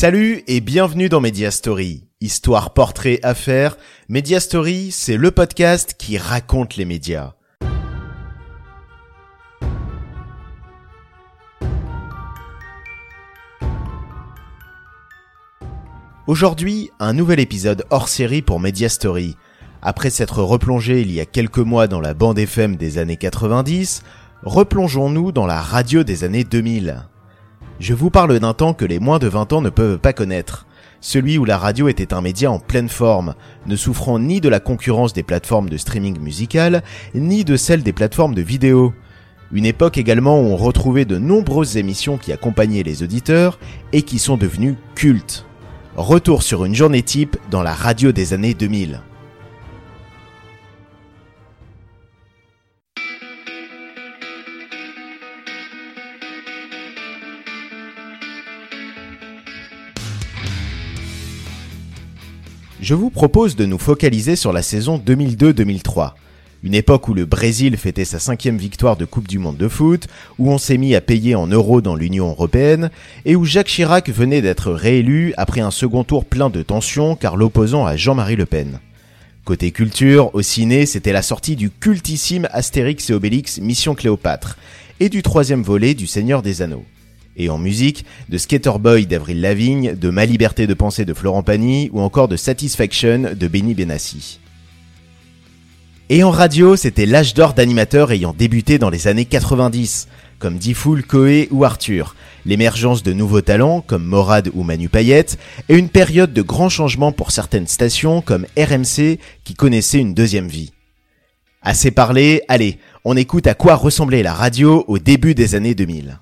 Salut et bienvenue dans Media Story. Histoire, portrait, affaires. Media Story, c'est le podcast qui raconte les médias. Aujourd'hui, un nouvel épisode hors série pour Media Story. Après s'être replongé il y a quelques mois dans la bande FM des années 90, replongeons-nous dans la radio des années 2000. Je vous parle d'un temps que les moins de 20 ans ne peuvent pas connaître. Celui où la radio était un média en pleine forme, ne souffrant ni de la concurrence des plateformes de streaming musical, ni de celle des plateformes de vidéo. Une époque également où on retrouvait de nombreuses émissions qui accompagnaient les auditeurs et qui sont devenues cultes. Retour sur une journée type dans la radio des années 2000. Je vous propose de nous focaliser sur la saison 2002-2003. Une époque où le Brésil fêtait sa cinquième victoire de Coupe du Monde de foot, où on s'est mis à payer en euros dans l'Union Européenne, et où Jacques Chirac venait d'être réélu après un second tour plein de tensions car l'opposant à Jean-Marie Le Pen. Côté culture, au ciné, c'était la sortie du cultissime Astérix et Obélix Mission Cléopâtre, et du troisième volet du Seigneur des Anneaux. Et en musique, de Skater Boy d'Avril Lavigne, de Ma liberté de penser de Florent Pagny ou encore de Satisfaction de Benny Benassi. Et en radio, c'était l'âge d'or d'animateurs ayant débuté dans les années 90, comme Diffoul, Coé ou Arthur, l'émergence de nouveaux talents comme Morad ou Manu Payette, et une période de grands changements pour certaines stations comme RMC qui connaissait une deuxième vie. Assez parlé, allez, on écoute à quoi ressemblait la radio au début des années 2000.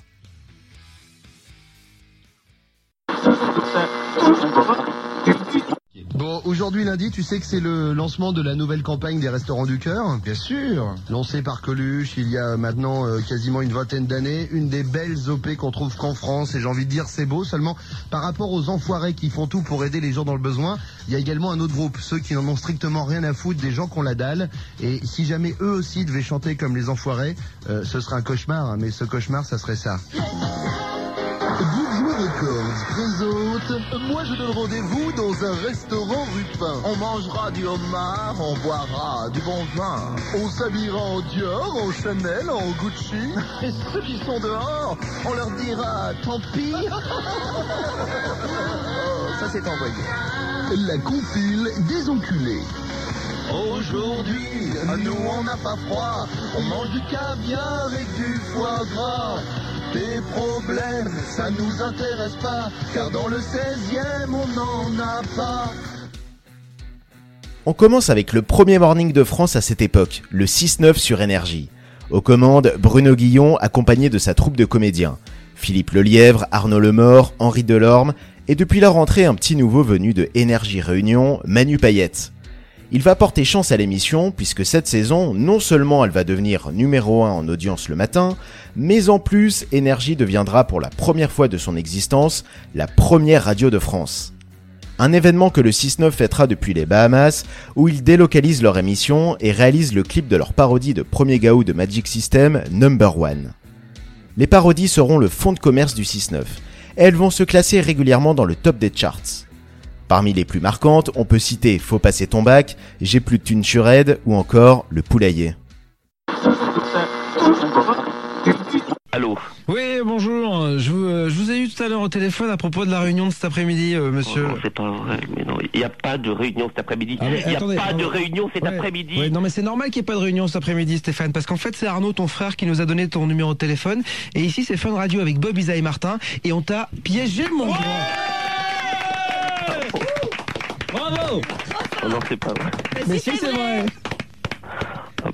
Bon, aujourd'hui lundi, tu sais que c'est le lancement de la nouvelle campagne des restaurants du cœur. Bien sûr. Lancée par Coluche il y a maintenant euh, quasiment une vingtaine d'années, une des belles OP qu'on trouve qu'en France, et j'ai envie de dire c'est beau, seulement par rapport aux enfoirés qui font tout pour aider les gens dans le besoin, il y a également un autre groupe, ceux qui n'en ont strictement rien à foutre, des gens qu'on la dalle, et si jamais eux aussi devaient chanter comme les enfoirés, euh, ce serait un cauchemar, hein, mais ce cauchemar, ça serait ça. Records présente Moi je donne rendez-vous dans un restaurant rue Pin. On mangera du homard, on boira du bon vin. On s'habillera en Dior, en Chanel, en Gucci. Et ceux qui sont dehors, on leur dira tant pis. Oh, ça c'est envoyé. La compile des enculés. Aujourd'hui, nous on n'a pas froid, on mange du caviar et du foie gras. Tes problèmes, ça nous intéresse pas, car dans le 16e on n'en a pas. On commence avec le premier morning de France à cette époque, le 6-9 sur Énergie. Aux commandes, Bruno Guillon accompagné de sa troupe de comédiens. Philippe Lelièvre, Arnaud Lemort, Henri Delorme, et depuis la rentrée un petit nouveau venu de Énergie Réunion, Manu Payette. Il va porter chance à l'émission puisque cette saison, non seulement elle va devenir numéro 1 en audience le matin, mais en plus, Énergie deviendra pour la première fois de son existence la première radio de France. Un événement que le 6-9 fêtera depuis les Bahamas, où ils délocalisent leur émission et réalisent le clip de leur parodie de premier gaou de Magic System, Number One. Les parodies seront le fond de commerce du 6-9, et elles vont se classer régulièrement dans le top des charts. Parmi les plus marquantes, on peut citer Faut passer ton bac, J'ai plus de thunes sur Ed ou encore Le Poulailler. Allô Oui, bonjour. Je vous, euh, je vous ai eu tout à l'heure au téléphone à propos de la réunion de cet après-midi, euh, monsieur. Oh, non, c'est pas vrai, mais non, il n'y a pas de réunion cet après-midi. Ah, mais Il n'y a attendez, pas de réunion cet Ouais, après-midi. ouais, non, mais c'est normal qu'il n'y ait pas de réunion cet après-midi, Stéphane, parce qu'en fait, c'est Arnaud, ton frère, qui nous a donné ton numéro de téléphone. Et ici, c'est Fun Radio avec Bob, Isa et Martin. Et on t'a piégé, mon grand. Bravo Oh non, c'est pas vrai. Mais si, c'est vrai. Oh,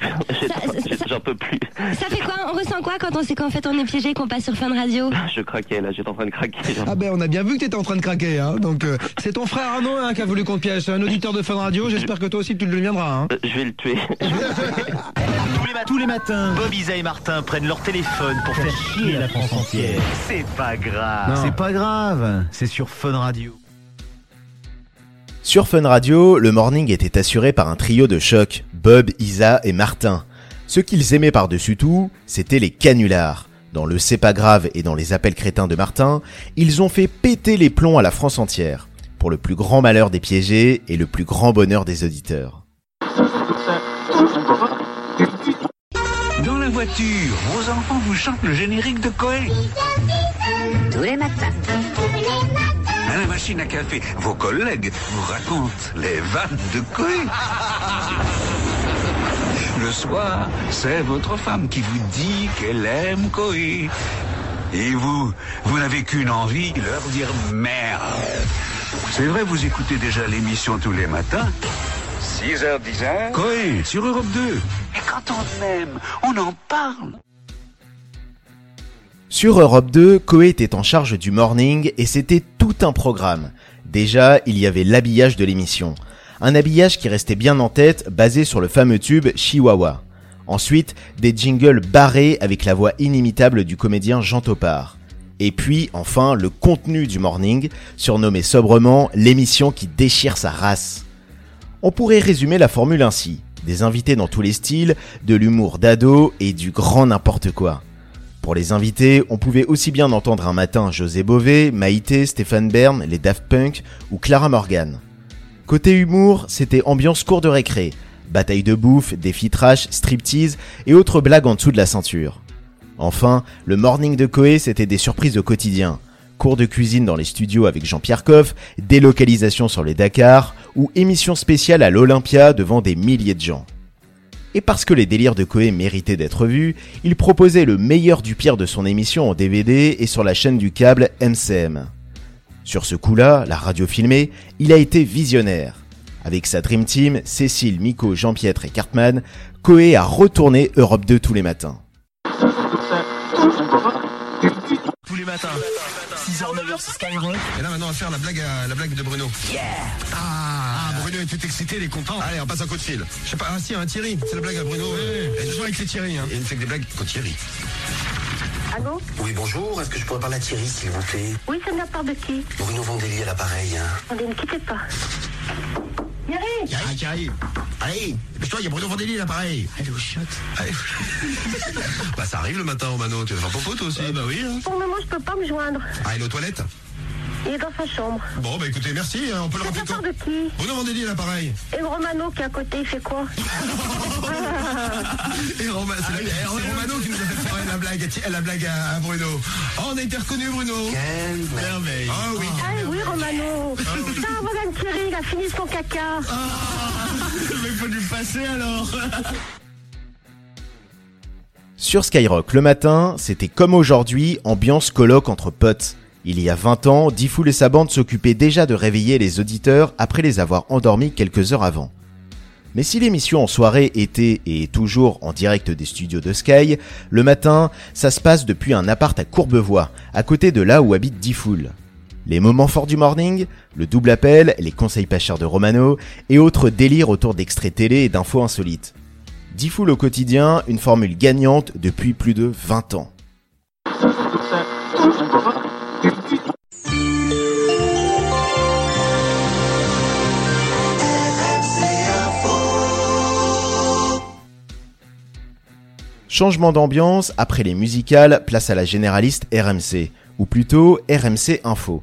J'en peux plus. Ça fait quoi? On ressent quoi quand on sait qu'en fait on est piégé et qu'on passe sur Fun Radio? Je craquais là, j'étais en train de craquer. Ah ben, on a bien vu que t'étais en train de craquer, hein. Donc, euh, c'est ton frère Arnaud hein, qui a voulu qu'on te piège. C'est un auditeur de Fun Radio. J'espère que toi aussi, tu le deviendras, hein. Euh, Je vais le tuer. Tous les, tous les matins, Bob, Isa et Martin prennent leur téléphone pour faire chier la France entière. C'est pas grave. C'est pas grave. C'est sur Fun Radio. Sur Fun Radio, le morning était assuré par un trio de choc, Bob, Isa et Martin. Ce qu'ils aimaient par-dessus tout, c'était les canulars. Dans le C'est pas grave et dans les appels crétins de Martin, ils ont fait péter les plombs à la France entière, pour le plus grand malheur des piégés et le plus grand bonheur des auditeurs. Dans la voiture, vos enfants vous chantent le générique de Coé. Tous les matins. La machine à café, vos collègues vous racontent les vannes de Coé. Le soir, c'est votre femme qui vous dit qu'elle aime Coé. Et vous, vous n'avez qu'une envie, leur dire merde. C'est vrai, vous écoutez déjà l'émission tous les matins 6h, 10h Coé, sur Europe 2. Et quand on aime, on en parle. Sur Europe 2, Coé était en charge du morning et c'était tout un programme. Déjà, il y avait l'habillage de l'émission. Un habillage qui restait bien en tête, basé sur le fameux tube Chihuahua. Ensuite, des jingles barrés avec la voix inimitable du comédien Jean Topard. Et puis, enfin, le contenu du morning, surnommé sobrement l'émission qui déchire sa race. On pourrait résumer la formule ainsi. Des invités dans tous les styles, de l'humour d'ado et du grand n'importe quoi. Pour les invités, on pouvait aussi bien entendre un matin José Bové, Maïté, Stéphane Bern, les Daft Punk ou Clara Morgan. Côté humour, c'était ambiance cour de récré, bataille de bouffe, défi trash, striptease et autres blagues en dessous de la ceinture. Enfin, le morning de Coé, c'était des surprises au quotidien. Cours de cuisine dans les studios avec Jean-Pierre Coff, délocalisation sur les Dakar ou émission spéciale à l'Olympia devant des milliers de gens. Et parce que les délires de Coé méritaient d'être vus, il proposait le meilleur du pire de son émission en DVD et sur la chaîne du câble MCM. Sur ce coup-là, la radio filmée, il a été visionnaire. Avec sa Dream Team, Cécile, Miko, Jean-Pierre et Cartman, Coé a retourné Europe 2 tous les matins. Tous les matins. 6h, 9h, c'est Skyrock. Et là maintenant on va faire la blague, à- la blague de Bruno. Ah, ah, Bruno est tout excité, il est content. Allez, on passe un coup de fil. Je sais pas, ah si, un Thierry, c'est la blague à Bruno. Et toujours avec les Thierry. Hein. Et il ne fait que des blagues quand Thierry. Allô Oui, bonjour. Est-ce que je pourrais parler à Thierry, s'il vous plaît? Oui, c'est de la part de qui? Bruno Vandeli à l'appareil. Hein. Attendez, ne quittez pas. Thierry Thierry, Thierry. Allez, dépêche-toi, il y a Bruno Vandelli là, pareil. Allez au shot. Allez. bah ça arrive le matin au Mano, tu vas faire popo toi aussi. bah oui. Pour le moment, je peux pas me joindre. Ah, il est aux toilettes? Il est dans sa chambre. Bon, bah écoutez, merci, hein, on peut le rappeler quand de qui Bruno Vandelli à l'appareil. Et Romano qui est à côté, il fait quoi Et Roma- c'est la- c'est Romano qui nous a fait faire la blague, à- la blague à à Bruno. Oh, on a été reconnu Bruno. Quelle Merveille. Ah oui. Ah oui, Romano. Putain, le Thierry, il a fini son caca. Mais faut lui passer alors. Sur Skyrock, le matin, c'était comme aujourd'hui, ambiance colloque entre potes. Il y a 20 ans, Diffoul et sa bande s'occupaient déjà de réveiller les auditeurs après les avoir endormis quelques heures avant. Mais si l'émission en soirée était et est toujours en direct des studios de Sky, le matin, ça se passe depuis un appart à Courbevoie, à côté de là où habite Diffoul. Les moments forts du morning, le double appel, les conseils pas chers de Romano et autres délires autour d'extraits télé et d'infos insolites. Diffoul au quotidien, une formule gagnante depuis plus de 20 ans. Changement d'ambiance, après les musicales, place à la généraliste RMC, ou plutôt RMC Info.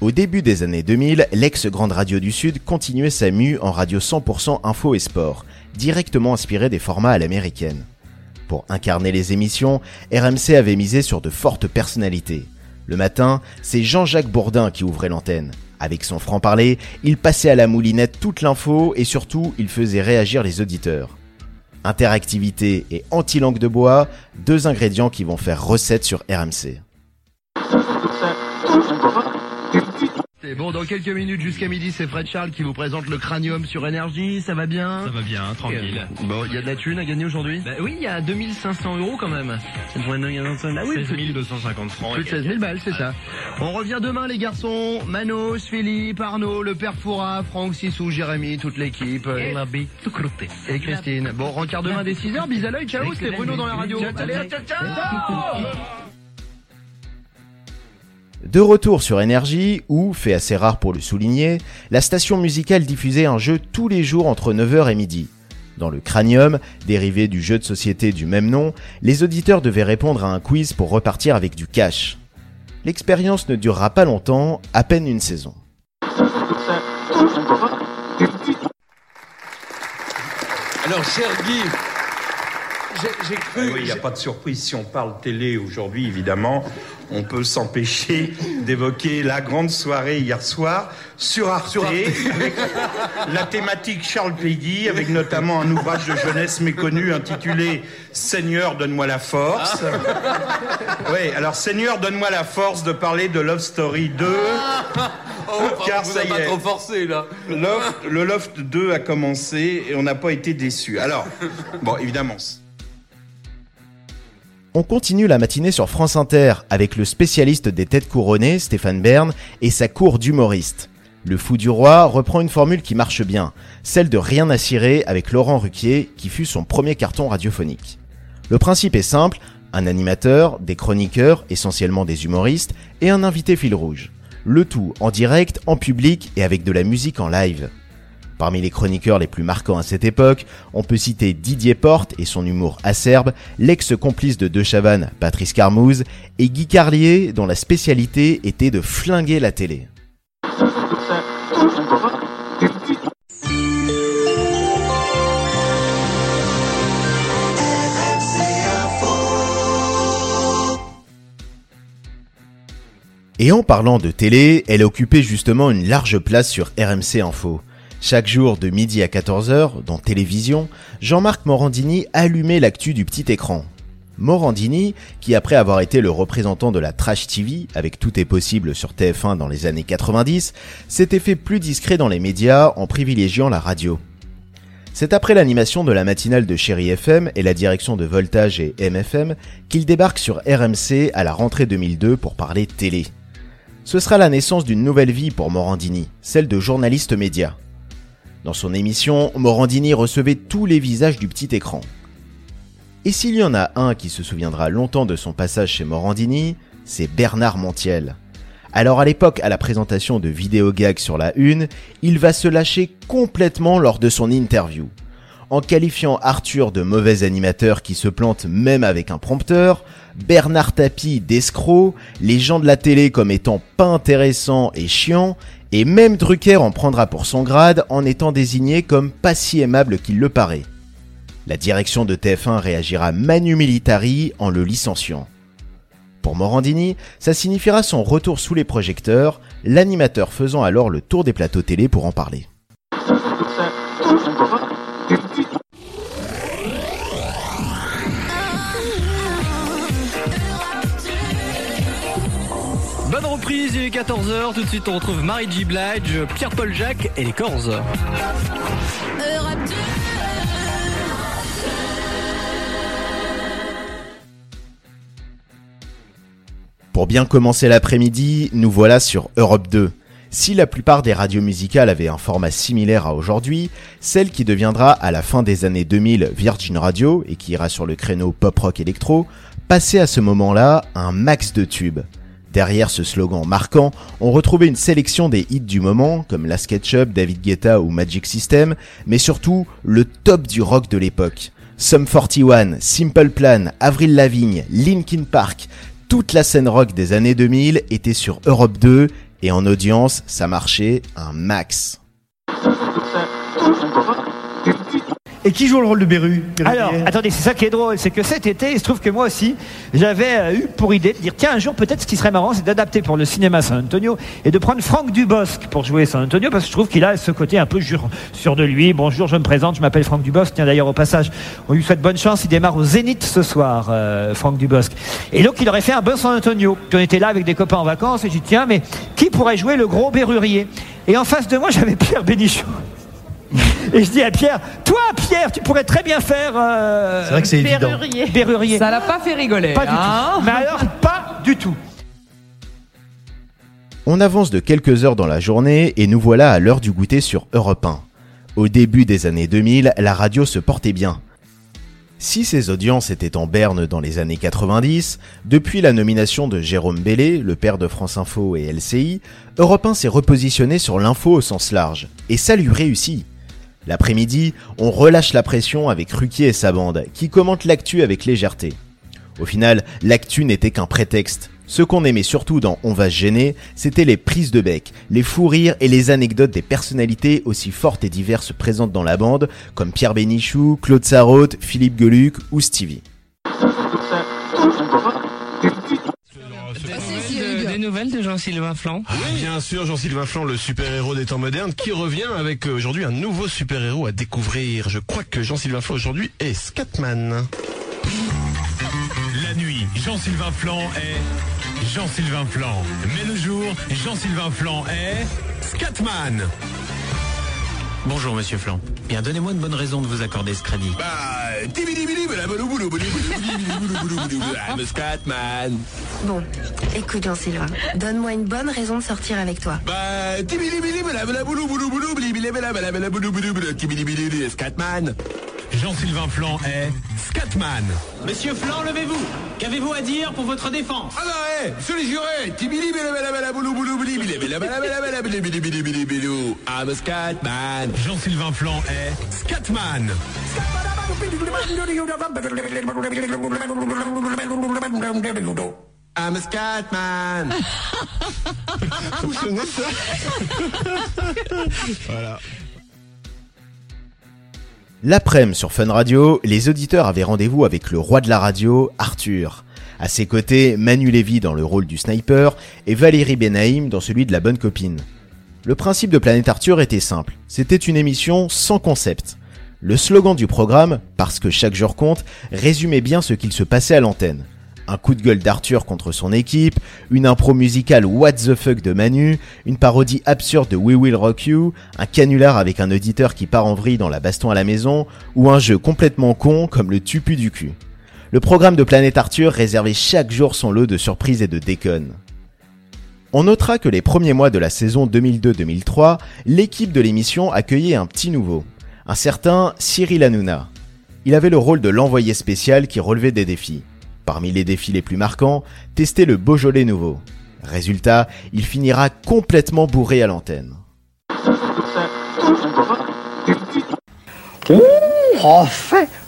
Au début des années 2000, l'ex-grande radio du Sud continuait sa mue en radio 100% info et sport, directement inspiré des formats à l'américaine. Pour incarner les émissions, RMC avait misé sur de fortes personnalités. Le matin, c'est Jean-Jacques Bourdin qui ouvrait l'antenne. Avec son franc-parler, il passait à la moulinette toute l'info et surtout, il faisait réagir les auditeurs. Interactivité et anti-langue de bois, deux ingrédients qui vont faire recette sur RMC. Bon, dans quelques minutes jusqu'à midi, c'est Fred Charles qui vous présente le cranium sur énergie. Ça va bien? Ça va bien, tranquille. Bon, il y a de la thune à gagner aujourd'hui? Bah oui, il y a 2500 euros quand même. Ah oui, 16 250 francs. Plus de 16 000 balles, c'est ça. On revient demain, les garçons. Manos, Philippe, Arnaud, le père Foura, Franck, Sissou, Jérémy, toute l'équipe. Et Christine. Bon, rencard demain dès 6h. Bis à l'œil. Ciao, c'était Bruno dans la radio. Allez, ciao, ciao De retour sur Énergie, où, fait assez rare pour le souligner, la station musicale diffusait un jeu tous les jours entre 9h et midi. Dans le cranium, dérivé du jeu de société du même nom, les auditeurs devaient répondre à un quiz pour repartir avec du cash. L'expérience ne durera pas longtemps, à peine une saison. Alors, cher Guy, j'ai- j'ai cru. Ah oui, il n'y a pas de surprise. Si on parle télé aujourd'hui, évidemment, on peut s'empêcher d'évoquer la grande soirée hier soir sur Arte, avec la thématique Charles Péguy, avec notamment un ouvrage de jeunesse méconnu intitulé Seigneur, donne-moi la force. Oui, alors Seigneur, donne-moi la force de parler de Love Story 2. car ça y est. trop forcé là. Loft- le Loft 2 a commencé et on n'a pas été déçus. Alors, bon, évidemment. On continue la matinée sur France Inter avec le spécialiste des têtes couronnées, Stéphane Bern, et sa cour d'humoristes. Le fou du roi reprend une formule qui marche bien, celle de rien à cirer avec Laurent Ruquier, qui fut son premier carton radiophonique. Le principe est simple, un animateur, des chroniqueurs, essentiellement des humoristes, et un invité fil rouge. Le tout en direct, en public et avec de la musique en live. Parmi les chroniqueurs les plus marquants à cette époque, on peut citer Didier Porte et son humour acerbe, l'ex-complice de De Chavannes, Patrice Carmouze, et Guy Carlier, dont la spécialité était de flinguer la télé. Et en parlant de télé, elle occupait justement une large place sur RMC Info. Chaque jour de midi à 14h, dans Télévision, Jean-Marc Morandini allumait l'actu du petit écran. Morandini, qui après avoir été le représentant de la Trash TV, avec Tout est possible sur TF1 dans les années 90, s'était fait plus discret dans les médias en privilégiant la radio. C'est après l'animation de la matinale de Chéri FM et la direction de Voltage et MFM qu'il débarque sur RMC à la rentrée 2002 pour parler télé. Ce sera la naissance d'une nouvelle vie pour Morandini, celle de journaliste média. Dans son émission, Morandini recevait tous les visages du petit écran. Et s'il y en a un qui se souviendra longtemps de son passage chez Morandini, c'est Bernard Montiel. Alors à l'époque, à la présentation de Vidéogag sur la Une, il va se lâcher complètement lors de son interview. En qualifiant Arthur de mauvais animateur qui se plante même avec un prompteur, Bernard Tapie d'escroc, les gens de la télé comme étant pas intéressants et chiants, et même Drucker en prendra pour son grade en étant désigné comme pas si aimable qu'il le paraît. La direction de TF1 réagira manu militari en le licenciant. Pour Morandini, ça signifiera son retour sous les projecteurs, l'animateur faisant alors le tour des plateaux télé pour en parler. Il est 14h. Tout de suite, on retrouve Marie G. Blige, Pierre-Paul Jacques et les Corses. Pour bien commencer l'après-midi, nous voilà sur Europe 2. Si la plupart des radios musicales avaient un format similaire à aujourd'hui, celle qui deviendra à la fin des années 2000 Virgin Radio et qui ira sur le créneau pop-rock électro, passait à ce moment-là un max de tubes. Derrière ce slogan marquant, on retrouvait une sélection des hits du moment, comme La SketchUp, David Guetta ou Magic System, mais surtout le top du rock de l'époque. Sum 41, Simple Plan, Avril Lavigne, Linkin Park, toute la scène rock des années 2000 était sur Europe 2 et en audience, ça marchait un max. Et qui joue le rôle de Beru Alors, attendez, c'est ça qui est drôle, c'est que cet été, il se trouve que moi aussi, j'avais euh, eu pour idée de dire, tiens, un jour, peut-être ce qui serait marrant, c'est d'adapter pour le cinéma San Antonio et de prendre Franck Dubosc pour jouer San Antonio, parce que je trouve qu'il a ce côté un peu jure- sûr de lui. Bonjour, je me présente, je m'appelle Franck Dubosc. Tiens, d'ailleurs, au passage, on lui souhaite bonne chance, il démarre au Zénith ce soir, euh, Franck Dubosc. Et donc, il aurait fait un bon San Antonio. Puis on était là avec des copains en vacances, et j'ai dit, tiens, mais qui pourrait jouer le gros Berrurier? Et en face de moi, j'avais Pierre Bénichou. Et je dis à Pierre, toi Pierre, tu pourrais très bien faire. euh, C'est vrai que c'est évident. Berrurier. Berrurier. Ça l'a pas fait rigoler. Pas du hein tout. Mais alors, pas du tout. On avance de quelques heures dans la journée et nous voilà à l'heure du goûter sur Europe 1. Au début des années 2000, la radio se portait bien. Si ses audiences étaient en berne dans les années 90, depuis la nomination de Jérôme Bellé, le père de France Info et LCI, Europe 1 s'est repositionné sur l'info au sens large. Et ça lui réussit. L'après-midi, on relâche la pression avec Ruquier et sa bande, qui commentent l'actu avec légèreté. Au final, l'actu n'était qu'un prétexte. Ce qu'on aimait surtout dans On va se gêner, c'était les prises de bec, les fous rires et les anecdotes des personnalités aussi fortes et diverses présentes dans la bande, comme Pierre Bénichou, Claude Sarraute, Philippe Geluc ou Stevie. Nouvelles de Jean-Sylvain Flan Ah, bien sûr, Jean-Sylvain Flan, le super-héros des temps modernes, qui revient avec euh, aujourd'hui un nouveau super-héros à découvrir. Je crois que Jean-Sylvain Flan aujourd'hui est Scatman. La nuit, Jean-Sylvain Flan est Jean-Sylvain Flan. Mais le jour, Jean-Sylvain Flan est Scatman. Bonjour Monsieur Flan. Bien, donnez-moi une bonne raison de vous accorder ce crédit. Bah. Bon, écoute Jean-Sylvain, donne-moi une bonne raison de sortir avec toi. Bah, Scatman. Jean-Sylvain Flan est Scatman. Monsieur Flan, levez-vous. Qu'avez-vous à dire pour votre défense? Ah non, hé, je les juré. I'm a Scatman. Jean-Sylvain Flan est Scatman. I'm a Scatman. Vous sonnez ça Voilà. L'après-midi sur Fun Radio, les auditeurs avaient rendez-vous avec le roi de la radio, Arthur. À ses côtés, Manu Lévy dans le rôle du sniper et Valérie Benaïm dans celui de la bonne copine. Le principe de Planète Arthur était simple. C'était une émission sans concept. Le slogan du programme, parce que chaque jour compte, résumait bien ce qu'il se passait à l'antenne. Un coup de gueule d'Arthur contre son équipe, une impro musicale what the fuck de Manu, une parodie absurde de We Will Rock You, un canular avec un auditeur qui part en vrille dans la baston à la maison, ou un jeu complètement con comme le tupu du cul. Le programme de Planète Arthur réservait chaque jour son lot de surprises et de déconnes. On notera que les premiers mois de la saison 2002-2003, l'équipe de l'émission accueillait un petit nouveau, un certain Cyril Hanouna. Il avait le rôle de l'envoyé spécial qui relevait des défis. Parmi les défis les plus marquants, tester le Beaujolais nouveau. Résultat, il finira complètement bourré à l'antenne.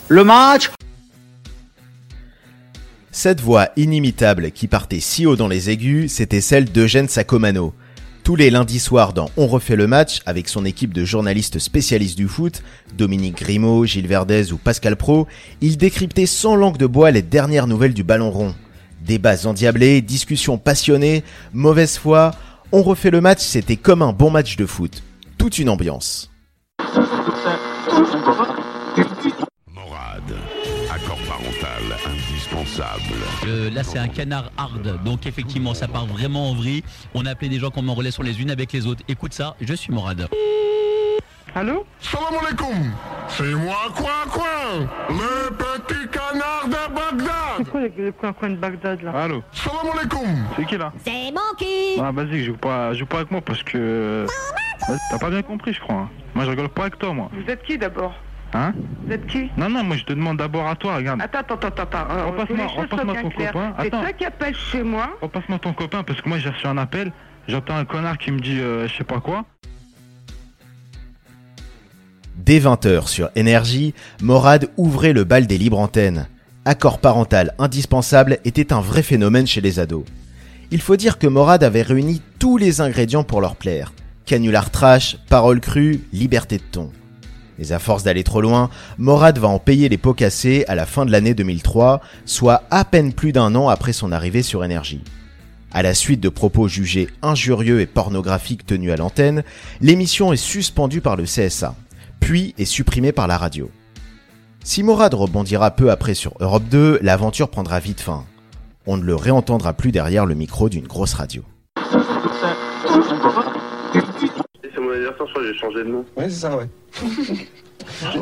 Le match Cette voix inimitable qui partait si haut dans les aigus, c'était celle d'Eugène Sacomano. Tous les lundis soirs dans On refait le match, avec son équipe de journalistes spécialistes du foot, Dominique Grimaud, Gilles Verdez ou Pascal Pro, il décryptait sans langue de bois les dernières nouvelles du ballon rond. Débats endiablés, discussions passionnées, mauvaise foi, On refait le match, c'était comme un bon match de foot. Toute une ambiance. Euh, là, c'est un canard hard, donc effectivement, ça part vraiment en vrille. On a appelé des gens qu'on en relais sur les unes avec les autres. Écoute ça, je suis Morad. Allô Salam alaikum C'est moi, quoi, quoi Le petit canard de Bagdad C'est quoi les coins coins de Bagdad là Allô Salam alaikum C'est qui là C'est mon cul Ah vas-y, joue pas, joue pas avec moi parce que... T'as pas bien compris je crois. Moi je rigole pas avec toi moi. Vous êtes qui d'abord Hein Vous êtes qui Non, non, moi je te demande d'abord à toi, regarde. Attends, attends, attends, attends. euh, Repasse-moi- ton copain. C'est Attends. toi qui appelles chez moi Repasse-moi ton copain parce que moi j'ai reçu un appel. J'entends un connard qui me dit euh, je sais pas quoi. Dès 20h sur Énergie, Morad ouvrait le bal des libres antennes. Accord parental indispensable était un vrai phénomène chez les ados. Il faut dire que Morad avait réuni tous les ingrédients pour leur plaire. Canular trash, paroles crues, liberté de ton. Mais à force d'aller trop loin, Morad va en payer les pots cassés à la fin de l'année 2003, soit à peine plus d'un an après son arrivée sur Énergie. À la suite de propos jugés injurieux et pornographiques tenus à l'antenne, l'émission est suspendue par le CSA, puis est supprimée par la radio. Si Morad rebondira peu après sur Europe 2, l'aventure prendra vite fin. On ne le réentendra plus derrière le micro d'une grosse radio. Que j'ai changé de nom. Ouais, c'est ça, ouais.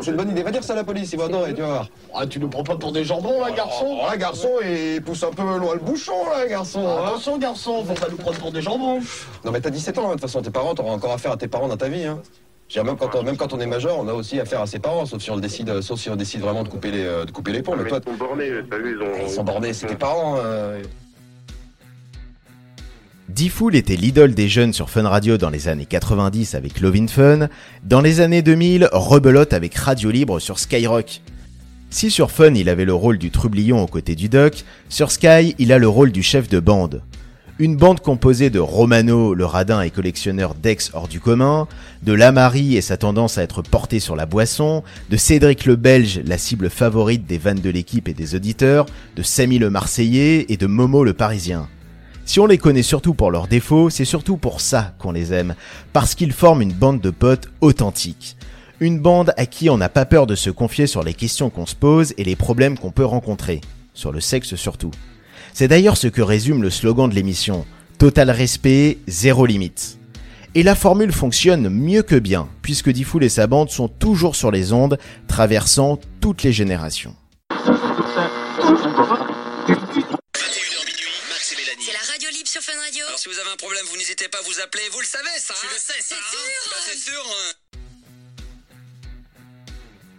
c'est une bonne idée. Va dire ça à la police, ils vont adorer, tu vas voir. Ah, tu nous prends pas pour des jambons, là, garçon Oh, là, garçon, il pousse un peu loin le bouchon, là, garçon. hein. Attention, garçon, faut pas nous prendre pour des jambons. Non, mais t'as 17 ans, hein, de toute façon, tes parents, t'auras encore affaire à tes parents dans ta vie, hein. Dire, Même quand, on, même quand on est majeur, on a aussi affaire à ses parents, sauf si on le décide, sauf si on décide vraiment de couper les, euh, de couper les ponts. Mais toi, Ils sont bornés, t'as vu, ils ont. ils sont bornés, c'est tes parents. euh. D-Fool était l'idole des jeunes sur Fun Radio dans les années 90 avec Lovin Fun, dans les années 2000, rebelote avec Radio Libre sur Skyrock. Si sur Fun il avait le rôle du trublion aux côtés du doc, sur Sky il a le rôle du chef de bande. Une bande composée de Romano, le radin et collectionneur d'ex hors du commun, de Lamari et sa tendance à être porté sur la boisson, de Cédric le Belge, la cible favorite des vannes de l'équipe et des auditeurs, de Samy le Marseillais et de Momo le Parisien. Si on les connaît surtout pour leurs défauts, c'est surtout pour ça qu'on les aime, parce qu'ils forment une bande de potes authentiques. Une bande à qui on n'a pas peur de se confier sur les questions qu'on se pose et les problèmes qu'on peut rencontrer, sur le sexe surtout. C'est d'ailleurs ce que résume le slogan de l'émission, Total respect, zéro limite. Et la formule fonctionne mieux que bien, puisque Diffoul et sa bande sont toujours sur les ondes, traversant toutes les générations. Si vous avez un problème, vous n'hésitez pas à vous appeler, vous le savez ça Tu hein le sais, ça, C'est hein sûr Bah c'est sûr hein.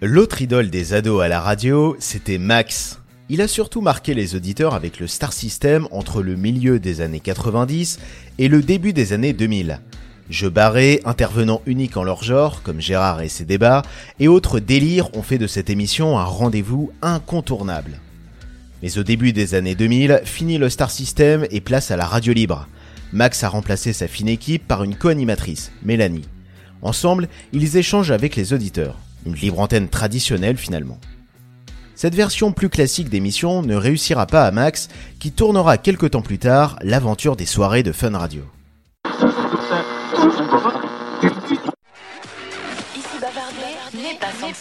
L'autre idole des ados à la radio, c'était Max. Il a surtout marqué les auditeurs avec le Star System entre le milieu des années 90 et le début des années 2000. Jeux barrés, intervenants uniques en leur genre, comme Gérard et ses débats, et autres délires ont fait de cette émission un rendez-vous incontournable. Mais au début des années 2000, fini le Star System et place à la radio libre. Max a remplacé sa fine équipe par une co-animatrice, Mélanie. Ensemble, ils échangent avec les auditeurs. Une libre antenne traditionnelle finalement. Cette version plus classique d'émission ne réussira pas à Max, qui tournera quelques temps plus tard l'aventure des soirées de Fun Radio.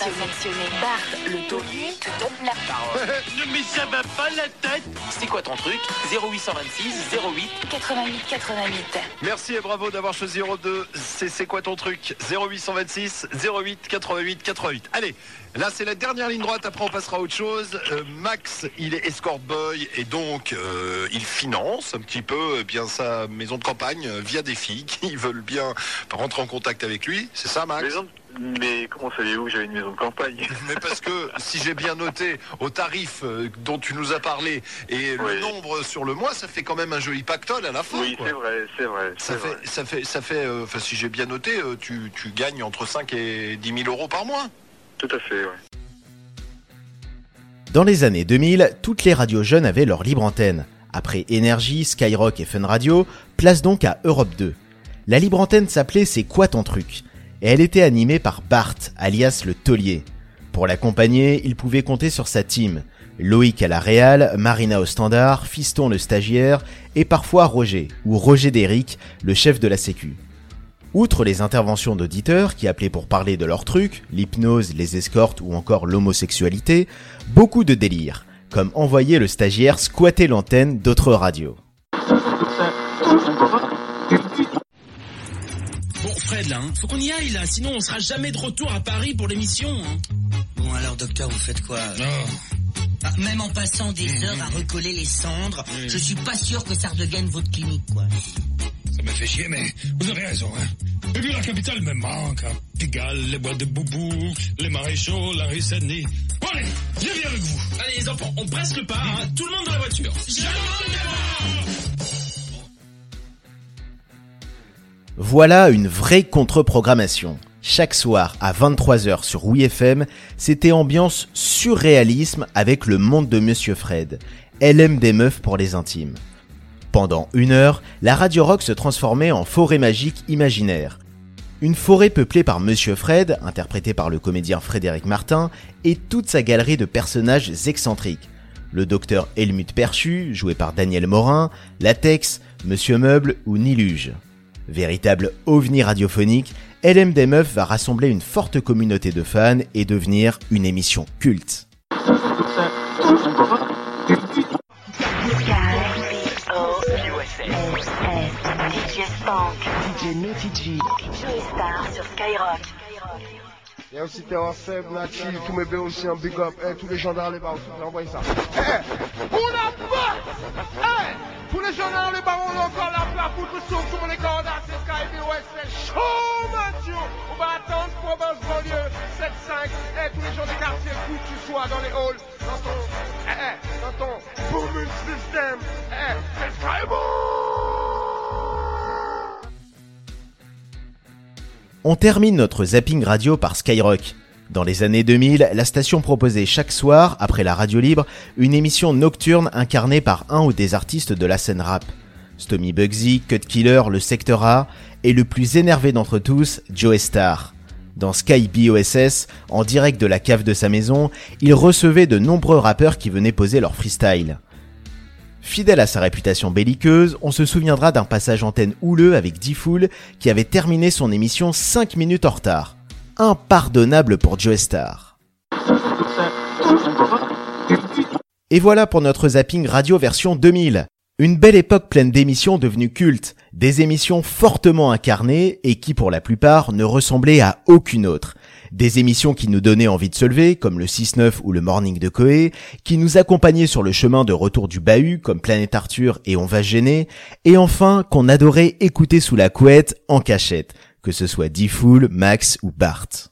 Sanctionné. Bart, le taulier, te donne la parole. Mais ça va pas la tête C'est quoi ton truc? 0826 08 88 88. Merci et bravo d'avoir choisi 02. C'est c'est quoi ton truc? 0826 08 88 88. Allez, là c'est la dernière ligne droite, après on passera à autre chose. Euh, Max, il est escort boy et donc euh, il finance un petit peu euh, bien sa maison de campagne euh, via des filles qui veulent bien rentrer en contact avec lui. C'est ça Max? Maison Mais comment saviez-vous que j'avais une maison de campagne? Mais parce que si j'ai bien noté au tarif euh, dont tu nous as parlé et le Oui. nombre sur le mois, ça fait quand même un joli pactole à la fin. Oui, c'est vrai, c'est vrai. Ça fait, vrai. ça fait, ça fait, euh, enfin si j'ai bien noté, euh, tu, tu gagnes entre 5 et 10 000 euros par mois. Tout à fait, ouais. Dans les années 2000, toutes les radios jeunes avaient leur libre antenne. Après Énergie, Skyrock et Fun Radio, place donc à Europe 2. La libre antenne s'appelait C'est quoi ton truc? Et elle était animée par Bart, alias le taulier. Pour l'accompagner, il pouvait compter sur sa team. Loïc à la Réal, Marina au standard, Fiston le stagiaire, et parfois Roger, ou Roger Déric, le chef de la sécu. Outre les interventions d'auditeurs qui appelaient pour parler de leur truc, l'hypnose, les escortes ou encore l'homosexualité, beaucoup de délires, comme envoyer le stagiaire squatter l'antenne d'autres radios. Bon, Fred, là, hein, faut qu'on y aille, là, sinon on sera jamais de retour à Paris pour l'émission. hein. Bon alors docteur, vous faites quoi Ah, Même en passant des Mhm. heures à recoller les cendres, Mhm. je suis pas sûr que ça redevienne votre clinique, quoi. Ça me fait chier, mais vous avez raison. Hein. Et puis la capitale me manque. Hein. Pigalle, les bois de Boubou, les maréchaux, la rue Saint-Denis. Bon allez, je viens avec vous. Allez les enfants, on presse le pas. hein. Tout le monde dans la voiture. Voilà une vraie contre-programmation. Chaque soir à 23h sur WeFM, c'était ambiance surréalisme avec le monde de Monsieur Fred. LM des meufs pour les intimes. Pendant une heure, la radio rock se transformait en forêt magique imaginaire. Une forêt peuplée par Monsieur Fred, interprété par le comédien Frédéric Martin, et toute sa galerie de personnages excentriques. Le docteur Helmut Perchu, joué par Daniel Morin, Latex, Monsieur Meuble ou Niluge. Véritable ovni radiophonique, LM des va rassembler une forte communauté de fans et devenir une émission culte. Il y a aussi Terror Seb, Nachi, tous mes un big up. Eh, tous les gens dans les bars, envoyez ça. Eh, pour la peur Eh, tous les gens dans les bars, on a encore la place pour tout le tout le monde On termine notre zapping radio par Skyrock. Dans les années 2000, la station proposait chaque soir, après la radio libre, une émission nocturne incarnée par un ou des artistes de la scène rap. Stomy Bugsy, Cut Killer, le Secteur A, et le plus énervé d'entre tous, Joe Star. Dans Sky BOSS, en direct de la cave de sa maison, il recevait de nombreux rappeurs qui venaient poser leur freestyle. Fidèle à sa réputation belliqueuse, on se souviendra d'un passage antenne houleux avec D-Fool qui avait terminé son émission 5 minutes en retard. Impardonnable pour Joe Star. Et voilà pour notre zapping radio version 2000. Une belle époque pleine d'émissions devenues cultes, des émissions fortement incarnées et qui pour la plupart ne ressemblaient à aucune autre. Des émissions qui nous donnaient envie de se lever, comme le 6-9 ou le Morning de Coé, qui nous accompagnaient sur le chemin de retour du bahut, comme Planète Arthur et On va gêner, et enfin qu'on adorait écouter sous la couette en cachette, que ce soit D-Fool, Max ou Bart.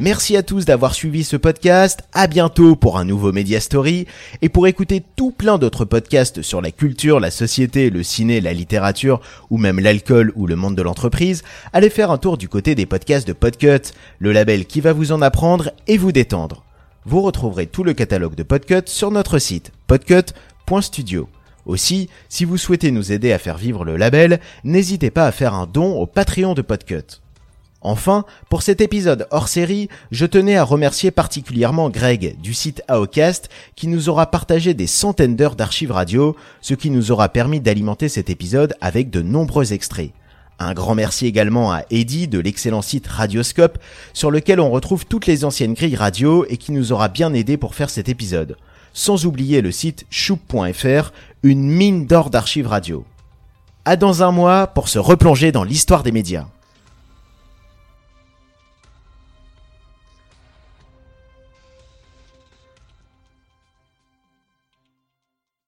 Merci à tous d'avoir suivi ce podcast. À bientôt pour un nouveau Media Story et pour écouter tout plein d'autres podcasts sur la culture, la société, le ciné, la littérature ou même l'alcool ou le monde de l'entreprise. Allez faire un tour du côté des podcasts de Podcut, le label qui va vous en apprendre et vous détendre. Vous retrouverez tout le catalogue de Podcut sur notre site podcut.studio. Aussi, si vous souhaitez nous aider à faire vivre le label, n'hésitez pas à faire un don au Patreon de Podcut. Enfin, pour cet épisode hors série, je tenais à remercier particulièrement Greg du site AOCast qui nous aura partagé des centaines d'heures d'archives radio, ce qui nous aura permis d'alimenter cet épisode avec de nombreux extraits. Un grand merci également à Eddie de l'excellent site Radioscope sur lequel on retrouve toutes les anciennes grilles radio et qui nous aura bien aidé pour faire cet épisode. Sans oublier le site choup.fr, une mine d'or d'archives radio. À dans un mois pour se replonger dans l'histoire des médias.